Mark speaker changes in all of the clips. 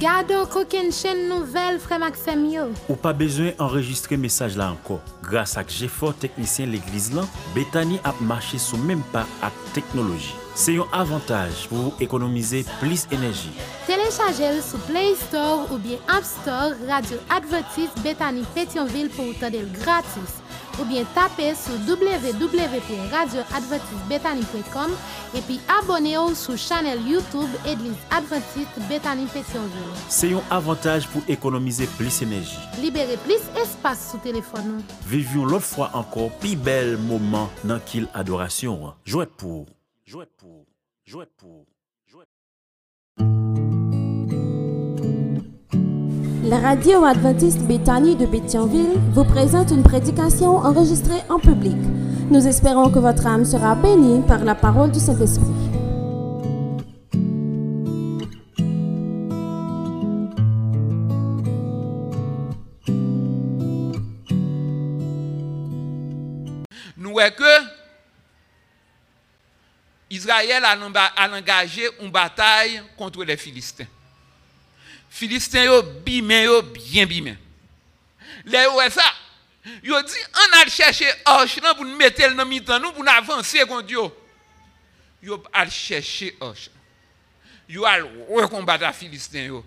Speaker 1: Gado koken chen nouvel frère Maxime yo.
Speaker 2: Ou pas besoin d'enregistrer message là encore. Grâce à GFOR technicien l'église là, Bethany a marché sous même pas à technologie. C'est un avantage pour économiser plus d'énergie.
Speaker 1: Téléchargez-le sur Play Store ou bien App Store Radio Advertise Bethany Pétionville pour vous gratis. Ou bien tapez sur www.radioadventistebethany.com et puis abonnez-vous sur la chaîne YouTube Église Adventiste Bethany Pétionville.
Speaker 2: C'est un avantage pour économiser plus d'énergie.
Speaker 1: Libérer plus d'espace sur téléphone.
Speaker 2: Vivons l'autre fois encore plus bel moment dans qu'il adoration. Jouez pour. Jouez pour. Jouez pour.
Speaker 3: La radio adventiste Béthanie de Béthionville vous présente une prédication enregistrée en public. Nous espérons que votre âme sera bénie par la parole du Saint-Esprit.
Speaker 4: Nous voyons que Israël a engagé une bataille contre les Philistins. Philistins yo bien bimé. Les ouais ça. Yo dit on a chercher Orch pour nous mettre dans mi-temps nous pour avancer contre Dieu. Yo a chercher Orch. Yo a recombattre Philistins.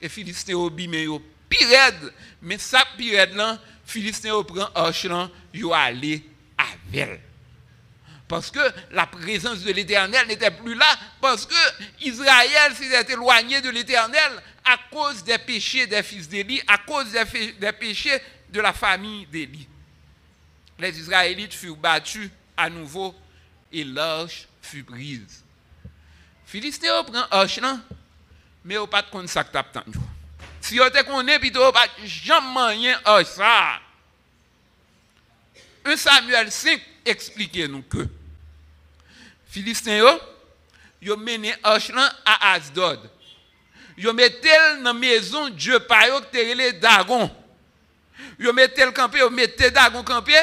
Speaker 4: Et Philistins yo bimé yo pire mais ça pire là Philistins yo prend Orch là yo aller avec parce que la présence de l'Éternel n'était plus là, parce que Israël s'était éloigné de l'Éternel à cause des péchés des fils d'Élie, à cause des, péchés de la famille d'Élie. Les Israélites furent battus à nouveau et l'arche fut prise. Philistéens prend l'arche mais au pas de compte ça Si on te connaît, puis pas jamais rien ça. 1 Samuel 5 expliquez-nous que Philistins yo, yo mené arche à Asdod. Yo mettel dans maison Dieu pa yo te les dagon. Yo mettel campé, yo mettel dagon campé,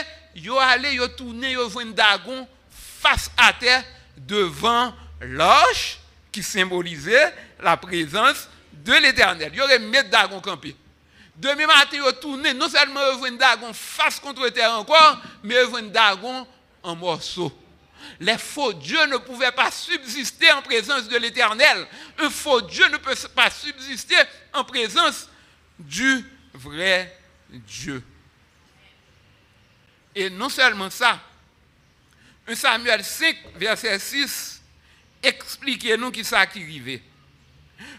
Speaker 4: allé yo tourner yo un dagon face à terre devant l'arche qui symbolisait la présence de l'Éternel. Yo mis dagon campé. Demain matin, yo tourné, non seulement yo un dagon face contre terre encore, mais yo un dagon en morceaux les faux dieux ne pouvaient pas subsister en présence de l'Éternel. Un faux Dieu ne peut pas subsister en présence du vrai Dieu. Et non seulement ça, 1 Samuel 5, verset 6, expliquez-nous qui ça qui arrivait.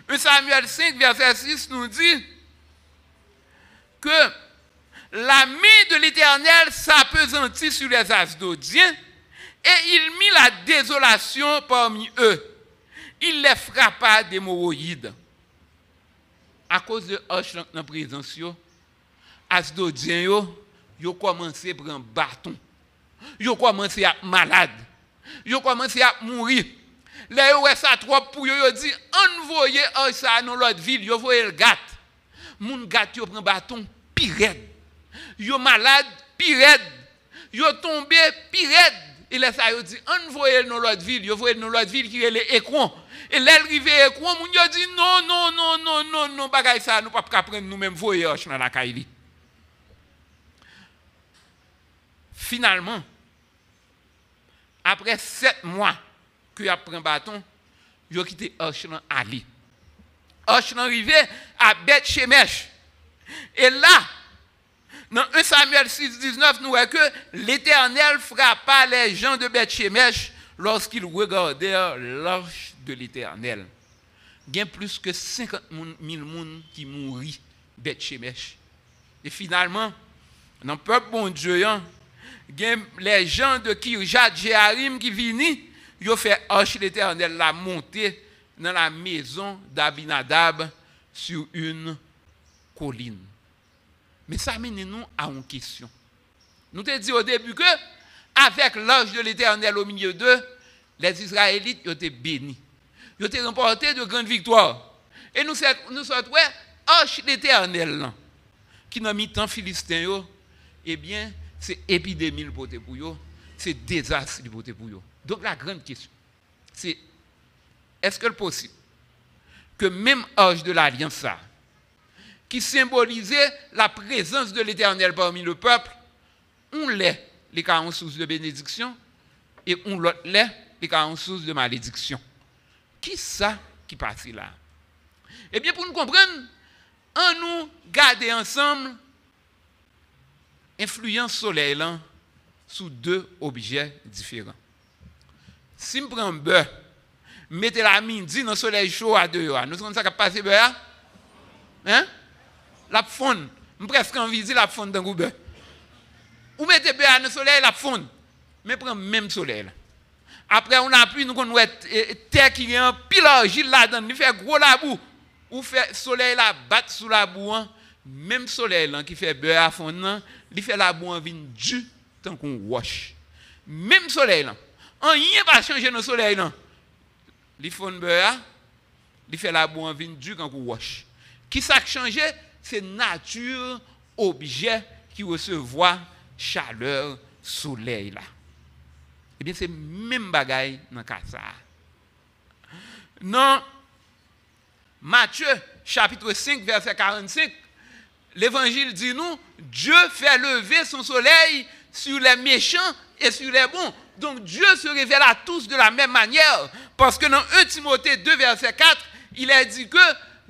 Speaker 4: 1 Samuel 5, verset 6 nous dit que la main de l'Éternel s'apesantit sur les Asdodiens et il mit la désolation parmi eux. Il les frappa d'hémorroïdes. À cause de Hoche dans la présence, Asdodien, ils ont commencé à prendre bâton. Ils ont commencé à être malades. Ils ont commencé à mourir. Ils ont ça trop pour. Ils ont dit, envoyez Hoche ça dans l'autre ville. Ils ont le gâte. Mon gâte, ils prend bâton, pire. Ils sont malades, pire. Ils sont E lè sa yo di, an voye nou lot vil, yo voye nou lot vil ki rele ekwan. E lè rive ekwan, moun yo di, non, non, non, non, non, non, bagay sa, nou pap kapren nou menm voye yosh nan akay li. Finalman, apre set mwa ki ap pren baton, yo kite yosh nan ali. Yosh nan rive, ap bet chemesh. E la, Dans 1 Samuel 6, 19, nous voyons que l'Éternel frappa les gens de Beth-Shemesh lorsqu'ils regardèrent l'arche de l'Éternel. Il y a plus que 50 000 personnes qui mourent Beth-Shemesh. Et finalement, dans le peuple bon Dieu, les gens de Kirjat Jéharim qui viennent, ils ont fait l'arche de l'Éternel la monter dans la maison d'Abinadab sur une colline. Mais ça amène nous à une question. Nous te dit au début que, avec l'ange de l'Éternel au milieu d'eux, les Israélites ont été bénis. Ils été remportés de grandes victoires. Et nous sommes, nous sommes ouais, l'Éternel, qui n'a mis tant Philistins, eh bien, c'est épidémie pour eux, c'est désastre pour eux. Donc la grande question, c'est est-ce que le possible que même âge de l'alliance, qui symbolisait la présence de l'Éternel parmi le peuple, on l'est les 40 sources de bénédiction et on l'autre l'est les 40 sources de malédiction. Qui ça qui passe là? Eh bien, pour nous comprendre, en nous garder ensemble influence soleil là, sous deux objets différents. Si je prends un beurre, mettez la midi dans le soleil chaud à deux heures, nous savons ça qui passe beurre Hein? La fonde. Presque envie de la fonde dans beurre. Ou mettez beurre dans le soleil, la fonde. Mais prends même soleil. Après, on a pu nous connaître terre qui est en pile argile là-dedans, il fait gros la boue. Ou fait soleil là battre sous la boue, hein. même soleil là qui fait beurre à fond, il fait la boue en vin du tant qu'on wash. Même soleil là. On rien pas changer le soleil là. Il fait beurre, il fait la boue en vin du quand on wash. Qui ça changé C'est nature objet qui recevoir chaleur soleil là. Eh bien, c'est même bagaille dans le cas ça. Non, Matthieu, chapitre 5, verset 45, l'évangile dit nous, Dieu fait lever son soleil sur les méchants et sur les bons. Donc Dieu se révèle à tous de la même manière. Parce que dans 1 Timothée 2, verset 4, il est dit que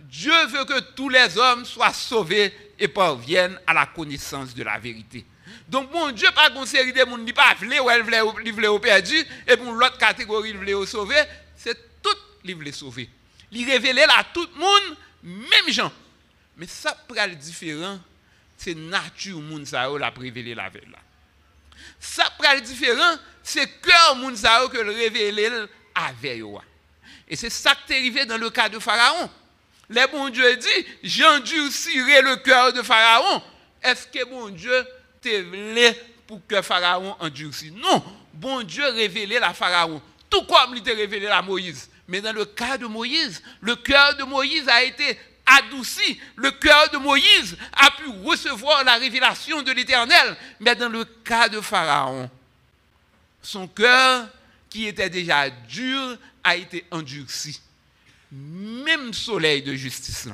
Speaker 4: Dieu veut que tous les hommes soient sauvés et parviennent à la connaissance de la vérité. Donc, mon Dieu, pas une série de monde qui pas voulu ou elle voulait perdu, et pour l'autre catégorie, il voulait sauver, c'est tout il voulait sauver. Il révélait à tout le monde, même gens. Mais ça, pour le différent, c'est nature monde ça la révélé la veille. Ça, pour le différent, c'est cœur monde ça que le révélé avec Et c'est ça qui est arrivé dans le cas de Pharaon. Le bon Dieu dit, j'endurcirai le cœur de Pharaon. Est-ce que bon Dieu pour que Pharaon endurcisse? Non, bon Dieu révélait la Pharaon, tout comme il était révélé à Moïse. Mais dans le cas de Moïse, le cœur de Moïse a été adouci. Le cœur de Moïse a pu recevoir la révélation de l'Éternel. Mais dans le cas de Pharaon, son cœur, qui était déjà dur, a été endurci. Même soleil de justice,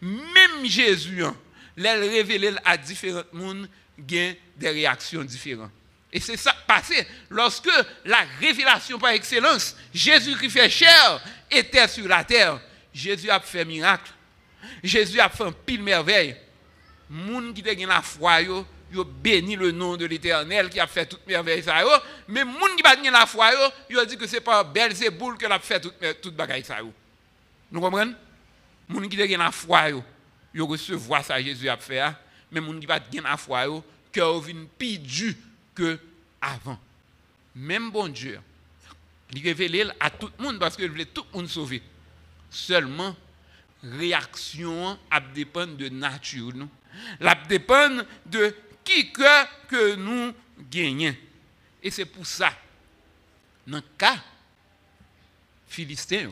Speaker 4: même Jésus, hein, l'a révélé à différents mondes gain des réactions différentes. Et c'est ça passé lorsque la révélation par excellence, Jésus qui fait chair, était sur la terre. Jésus a fait miracle. Jésus a fait un pile merveille. Moun qui a la foi, yo, yo béni le nom de l'Éternel qui a fait toute merveille ça mais moun qui pas la foi yo, yo dit que c'est pas Belzéboul qui a fait toute toute bagaille ça Nous comprenons? Moun qui a la foi yo recevoir ça Jésus a fait hein mais moun qui pas gen la foi yo, cœur vient plus dur que avant. Même bon Dieu, il révèle à tout le monde parce qu'il voulait tout le monde sauver. Seulement, réaction a dépendre de nature nous. La dépend de qui que, que nous gagnons. Et c'est pour ça, dans le cas philistin,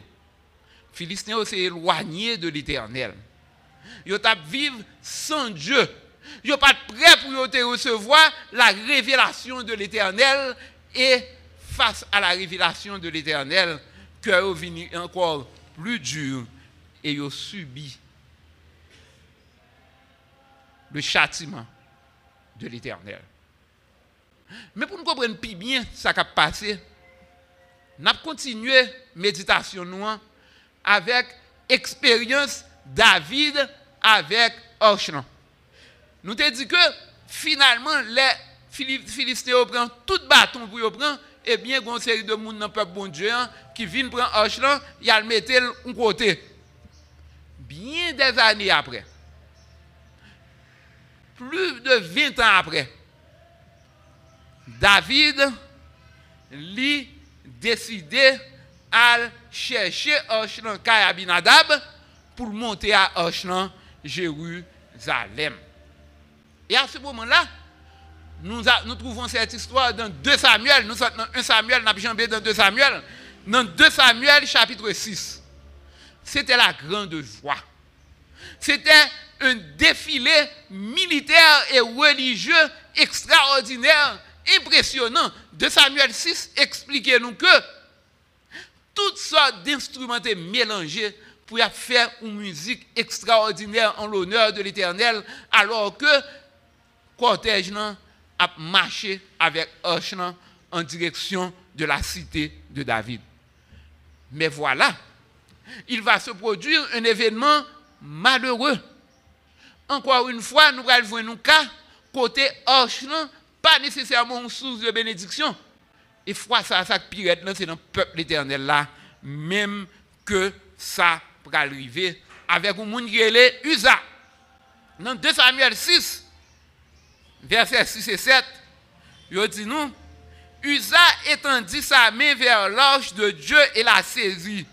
Speaker 4: philistin s'est éloigné de l'éternel. Ils vivre sans Dieu Ils pas prêt pour recevoir la révélation de l'éternel et face à la révélation de l'éternel, cœur venu encore plus dur et ils subi le châtiment de l'éternel. Mais pour nous comprendre plus bien ce qui a passé, nous avons continué méditation nous avec expérience David avec Orchlan. Nous te dit que finalement, les Philistins prennent tout bâton pour prendre, et bien, une série de monde dans le peuple bon Dieu hein, qui viennent prendre là, ils le mettent de côté. Bien des années après, plus de 20 ans après, David lui décidé à chercher Archelan Abinadab pour monter à Archelan Jérusalem. Et à ce moment-là, nous, trouvons cette histoire dans 2 Samuel. Nous sommes dans 1 Samuel, nous avons dans 2 Samuel. Dans 2 Samuel, chapitre 6. C'était la grande joie. C'était un défilé militaire et religieux extraordinaire, impressionnant. 2 Samuel 6 expliquait nous que toutes sortes d'instruments étaient mélangés pour faire une musique extraordinaire en l'honneur de l'Éternel, alors que cortège a marché avec Hoche en direction de la cité de David. Mais voilà, il va se produire un événement malheureux. Encore une fois, nous allons voir un cas côté Hoche, pas nécessairement une source de bénédiction. Et fois ça, ça pire, c'est dans le peuple éternel là, même que ça pour arriver avec un monde qui est Usa. Dans 2 Samuel 6, verset 6 et 7, il dit nous, Usa étendit sa main vers l'arche de Dieu et la saisit,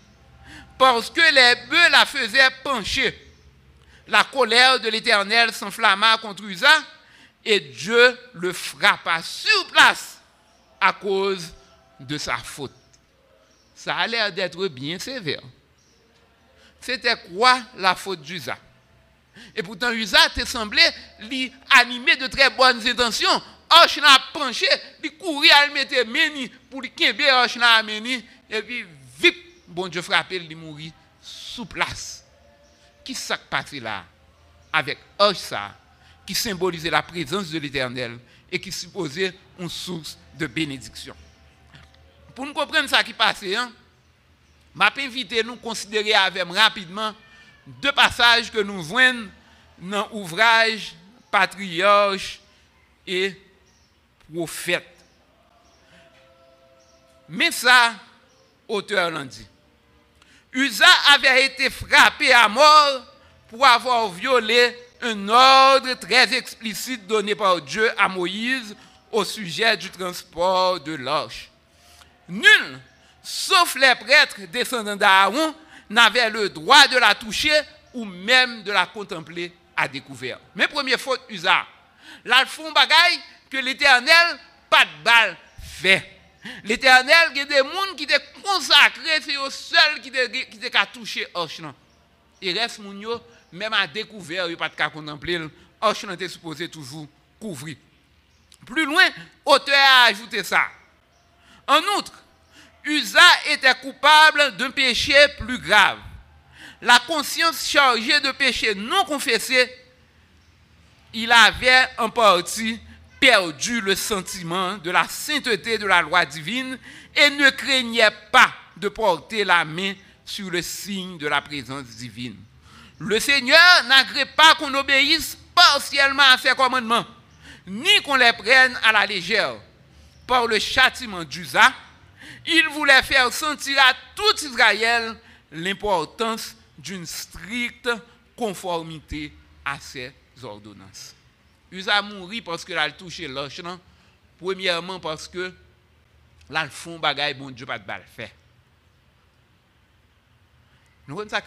Speaker 4: parce que les bœufs la faisaient pencher. La colère de l'Éternel s'enflamma contre Usa, et Dieu le frappa sur place à cause de sa faute. Ça a l'air d'être bien sévère. C'était quoi la faute d'Usa? Et pourtant, Usa te semblé lui animé de très bonnes intentions. Hoche n'a penché, il courir à mettre meni pour lui kembe Hoche n'a meni et puis vite bon Dieu frappé il mourit sous place. Qui s'est passé là avec ça qui symbolisait la présence de l'Éternel et qui supposait une source de bénédiction. Pour nous comprendre ça qui passait, hein, je invité nous considérer avec rapidement deux passages que nous voyons dans l'ouvrage Patriarche et Prophète. Mais ça, auteur l'a dit. Usa avait été frappé à mort pour avoir violé un ordre très explicite donné par Dieu à Moïse au sujet du transport de l'arche. Nul sauf les prêtres descendants d'Aaron, n'avaient le droit de la toucher ou même de la contempler à découvert. Mais première faute, Usa. Là, font bagaille que l'éternel, pas de balle, fait. L'éternel, il y a des gens qui étaient consacrés, c'est eux seuls qui étaient Hoche. Il reste même à découvert, il pas de contempler. Hoche était supposé toujours couvrir. Plus loin, auteur a ajouté ça. En outre, Usa était coupable d'un péché plus grave. La conscience chargée de péché non confessé, il avait en partie perdu le sentiment de la sainteté de la loi divine et ne craignait pas de porter la main sur le signe de la présence divine. Le Seigneur n'agrée pas qu'on obéisse partiellement à ses commandements, ni qu'on les prenne à la légère. Par le châtiment d'Usa, il voulait faire sentir à tout Israël l'importance d'une stricte conformité à ses ordonnances. Il a mouru parce qu'il a touché l'oche, premièrement parce que là, le fond bagaille, bon Dieu, pas de balle. Nous avons ça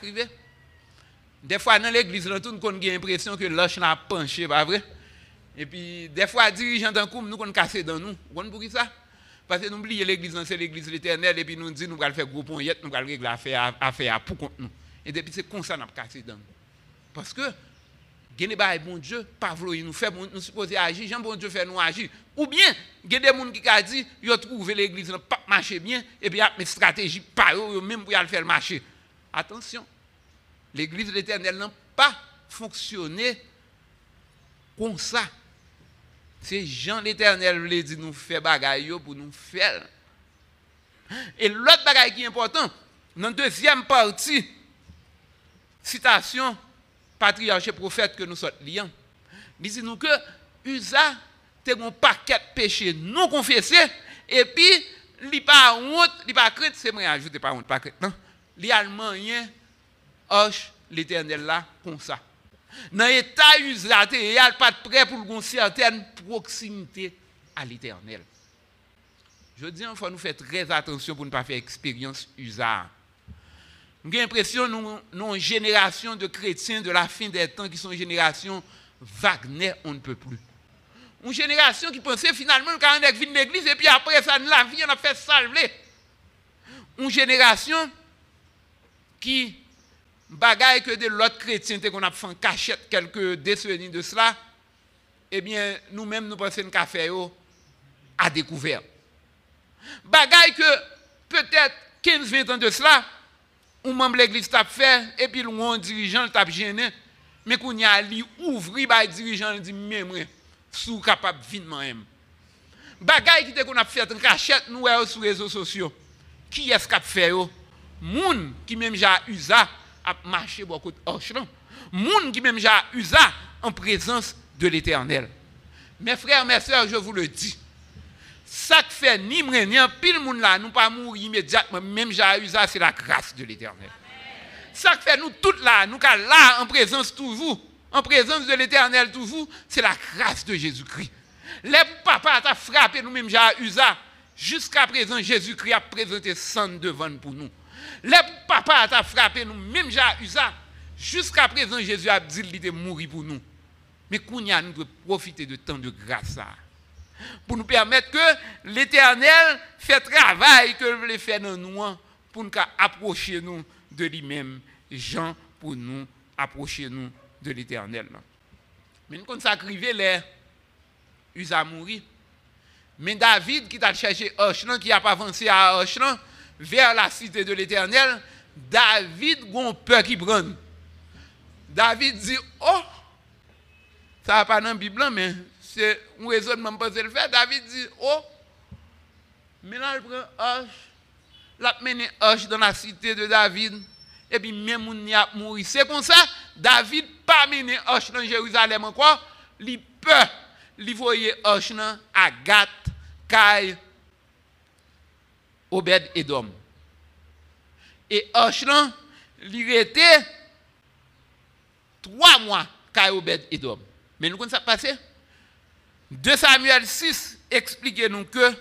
Speaker 4: Des fois, dans l'église, nous avons l'impression que l'oche n'a penché, pas vrai? Et puis, des fois, dirigeants d'un coup, nous avons cassé dans nous. Vous comprenez ça? Parce que nous oublions l'église, c'est l'église l'éternel, et puis nous disons, nous allons faire gros ponyette, nous allons régler l'affaire affaire pour nous. Et depuis, c'est comme ça nous avons cassé dans nous. Parce que, Gene ba bon Dieu, pas vouloir nous faire, nous supposer agir, Jean bon Dieu fait nous agir. Ou bien, il y a des gens qui ont dit, ils ont trouvé l'église n'a pas marché bien, et puis il y a une stratégie, pas même pour faire marcher. Attention, l'église de l'éternel n'a pas fonctionné comme ça. C'est Jean l'Éternel voulait dire nous faire bagaille pour nous faire. Et l'autre bagaille qui est important, dans la deuxième partie, citation patriarche et prophète que nous sommes liés, il dit nous que Usa a un paquet de péchés non confessés, et puis, il pas honte, il pas crainte, c'est moi ajouter pas honte, pas crainte. Il a rien, hoche l'éternel là, comme ça dans l'état usaté, il a pas prêt pour une certaine proximité à l'éternel. Je dis, faut nous faire très attention pour ne pas faire expérience usage. J'ai l'impression que nous avons une génération de chrétiens de la fin des temps qui sont une génération Wagner, on ne peut plus. Une génération qui pensait finalement qu'on allait venir l'église et puis après ça, la vie, on a fait salver. Une génération qui bagay ke de lot kretien te kon ap fan kachet kelke deseni de sla, ebyen eh nou menm nou pasen ka fe yo a dekouver. Bagay ke petet 15-20 an de sla, ou membre l'Eglise tap fè, epi loun dirijan tap jenè, mè koun ya li ouvri bay dirijan li di mèmre, sou kapap vinman mèm. Bagay ki te kon ap fèt, rachet nou e wè yo sou rezo sosyo. Ki es kap fè yo? Moun ki mèm ja uza, a marché beaucoup de hoche Moun qui même j'ai usé en présence de l'Éternel. Mes frères, mes sœurs, je vous le dis. Ça que fait ni ni pile moun là, nous pas mourir immédiatement, même j'ai usé c'est la grâce de l'Éternel. Ça que fait nous toutes là, nous là en présence toujours, en présence de l'Éternel toujours, c'est la grâce de Jésus-Christ. Les papas t'a frappé nous-mêmes j'ai usé. Jusqu'à présent, Jésus-Christ a présenté sang devant pour nous. Les papas t'a frappé nous, même j'ai usé. Jusqu'à présent, Jésus a dit qu'il était mort pour nous. Mais qu'on a nous profiter de temps de grâce pour nous permettre que l'Éternel fait travail que veut faire dans nous hein, pour nous approcher nous de lui-même. Jean pour nous approcher nous de l'Éternel. Mais nous ça arrivé là, il a mouru. Mais David qui t'a cherché Hochlan, qui a pas avancé à Hochlan, vers la cité de l'Éternel, David a un peur qui prend. David dit, oh, ça va pas dans la Bible, mais c'est un raisonnement pour le faire. David dit, oh, mais là, il prend Hoche, l'a mené Hoche dans la cité de David, et puis même on y a mouru. C'est comme ça, David pas mené Hoche dans Jérusalem encore, il peut, il voyait Hoche à Gath, Kai, Obed Edom. Et Hoche, il était trois mois Kai Obed Edom. Mais nous connaissons ça passé 2 Samuel 6 explique nous que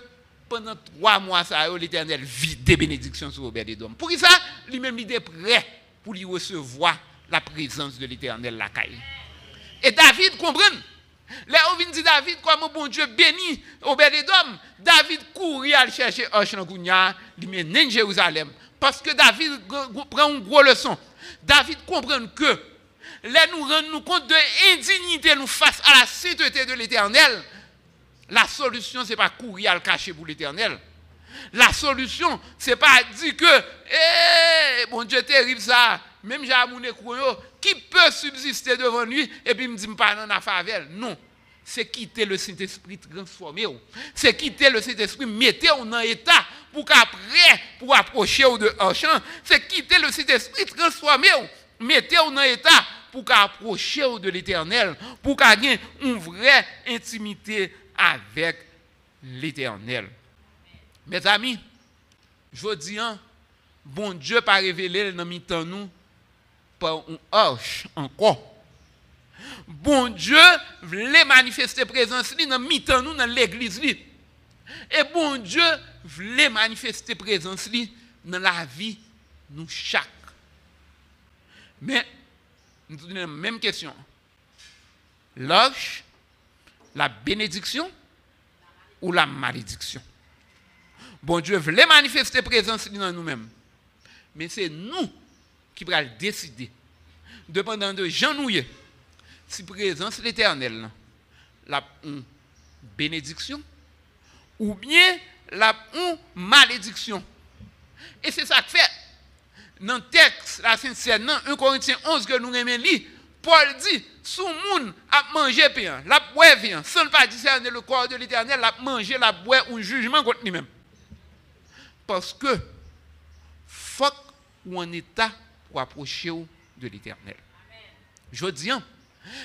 Speaker 4: pendant trois mois, l'Éternel vit des bénédictions sur Obed Edom. Pour ça, lui-même, il est prêt pour lui recevoir la présence de l'Éternel la caille. Et David comprend. Là, on vient dire David, comment bon Dieu bénit Obed Edom. David courit à chercher Oshangounia, il mène Jérusalem. Parce que David prend une grosse leçon. David comprend que là nous rendons compte de l'indignité nous face à la sainteté de l'éternel, la solution, ce n'est pas courir à le cacher pour l'éternel. La solution, ce n'est pas dire que, eh, bon Dieu, terrible ça, même j'ai mon qui peut subsister devant lui et puis me dit pas dans la faveur. Non. C'est quitter le Saint-Esprit transformé. C'est quitter le Saint-Esprit, mettez dans état pour qu'après, pour approcher de champ. C'est quitter le Saint-Esprit transformé. Mettez dans état pour approcher de l'éternel, pour ait une vraie intimité avec l'éternel. Mes amis, je dis, hein, bon Dieu pas révélé dans nous par un hoche encore. Bon Dieu voulait manifester présence dans temps nous dans l'église Et bon Dieu voulait manifester présence dans la vie nous chaque. Mais nous avons la même question. L'oche, la bénédiction ou la malédiction? Bon Dieu voulait manifester présence dans nous-mêmes. Mais c'est nous qui allons décider, dépendant de Jean Nouillet, si présence l'éternel, la bénédiction ou bien la malédiction. Et c'est ça que fait dans le texte, la Sainte dans 1 Corinthiens 11 que nous lire, Paul dit, sous monde a mangé pain, la boire vient, sans pas discerner le corps de l'éternel, la manger, la boire un jugement contre lui-même. Parce que, faut ou en état pour approcher de l'éternel. Je dis, hein,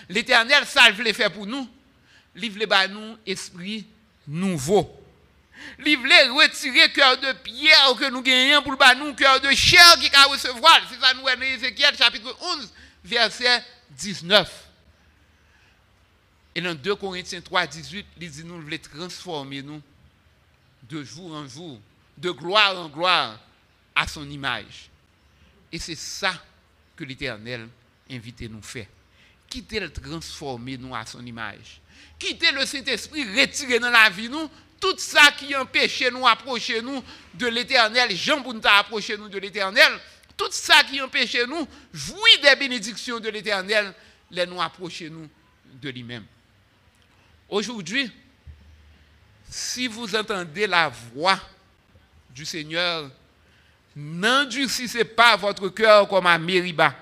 Speaker 4: l'éternel, ça, il faire pour nous, il voulait nous esprit nouveau. Il voulait retirer cœur de pierre que nous gagnons pour nous cœur de chair qui a recevoir. C'est ça nous dans Ézéchiel chapitre 11, verset 19. Et dans 2 Corinthiens 3, 18, il dit nous voulons transformer nous de jour en jour, de gloire en gloire à son image. Et c'est ça que l'Éternel invite nous faire. Quitter le transformer nous à son image? Quitter le Saint-Esprit retirer dans la vie nous? Tout ça qui empêche nous approcher nous de l'éternel, Jean Bounta approcher nous de l'éternel, tout ça qui empêche nous jouir des bénédictions de l'éternel, les nous approcher nous de lui-même. Aujourd'hui, si vous entendez la voix du Seigneur N'endurcissez pas votre cœur comme à Mériba,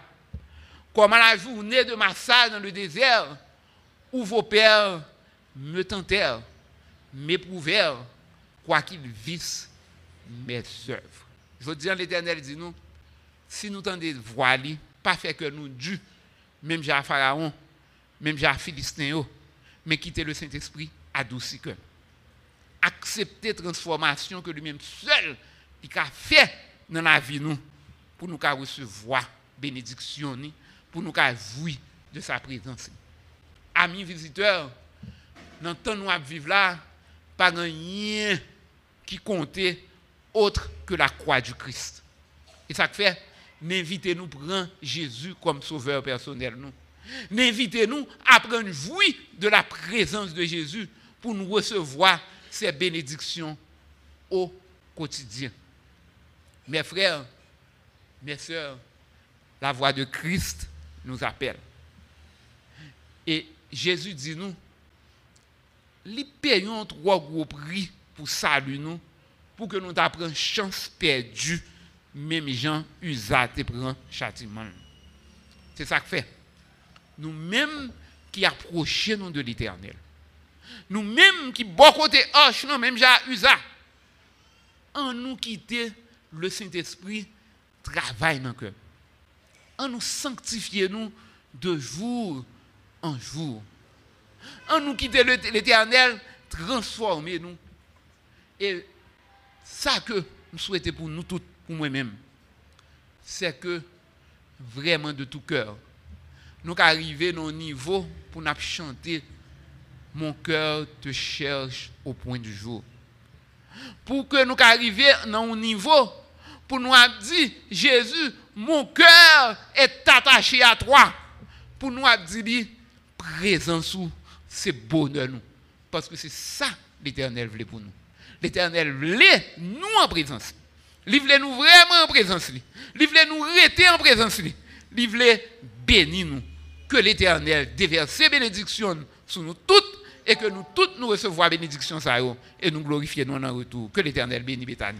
Speaker 4: comme à la journée de Massa dans le désert, où vos pères me tentèrent, m'éprouvèrent, quoiqu'ils vissent mes œuvres. Je veux dire, l'Éternel dit nous, si nous tendez voiler, pas faire que nous dû, même j'ai Pharaon, même j'ai Philistin, mais quitter le Saint-Esprit, adouci cœur. Accepter transformation que lui-même seul, il a fait dans la vie nous, pour nous recevoir bénédiction, pour nous jouir de sa présence. Amis visiteurs, dans le temps où nous vivons là, pas rien qui comptait autre que la croix du Christ. Et ça fait, n'invitez-nous prendre Jésus comme sauveur personnel. Nous. N'invitez-nous à prendre jouir de la présence de Jésus pour nous recevoir ses bénédictions au quotidien. Mes frères, mes sœurs, la voix de Christ nous appelle. Et Jésus dit nous, les payons trois gros prix pour saluer nous, pour que nous apprenions chance perdue, même gens usat et prend châtiment. C'est ça que fait. Nous-mêmes qui approchons de l'éternel. Nous-mêmes qui, bon côté hoche, non, même j'ai usat. En nous quitter le Saint-Esprit travaille dans le cœur. En nous sanctifier nous de jour en jour. En nous quitter l'éternel, transformer nous. Et ça que nous souhaitons pour nous tous, pour moi-même, c'est que vraiment de tout cœur, nous arriver à un niveau pour nous chanter Mon cœur te cherche au point du jour. Pour que nous arrivions à un niveau pour nous dire, Jésus, mon cœur est attaché à toi. Pour nous dire, présence c'est bonheur nous. Parce que c'est ça l'Éternel voulait pour nous. L'Éternel voulait nous en présence. Il voulait nous vraiment en présence. Il voulait nous rester en présence. Il voulait bénir nous. Que l'Éternel déverse ses bénédictions sur nous toutes et que nous toutes nous recevons bénédictions et nous glorifions nous en retour. Que l'Éternel bénisse Bethany.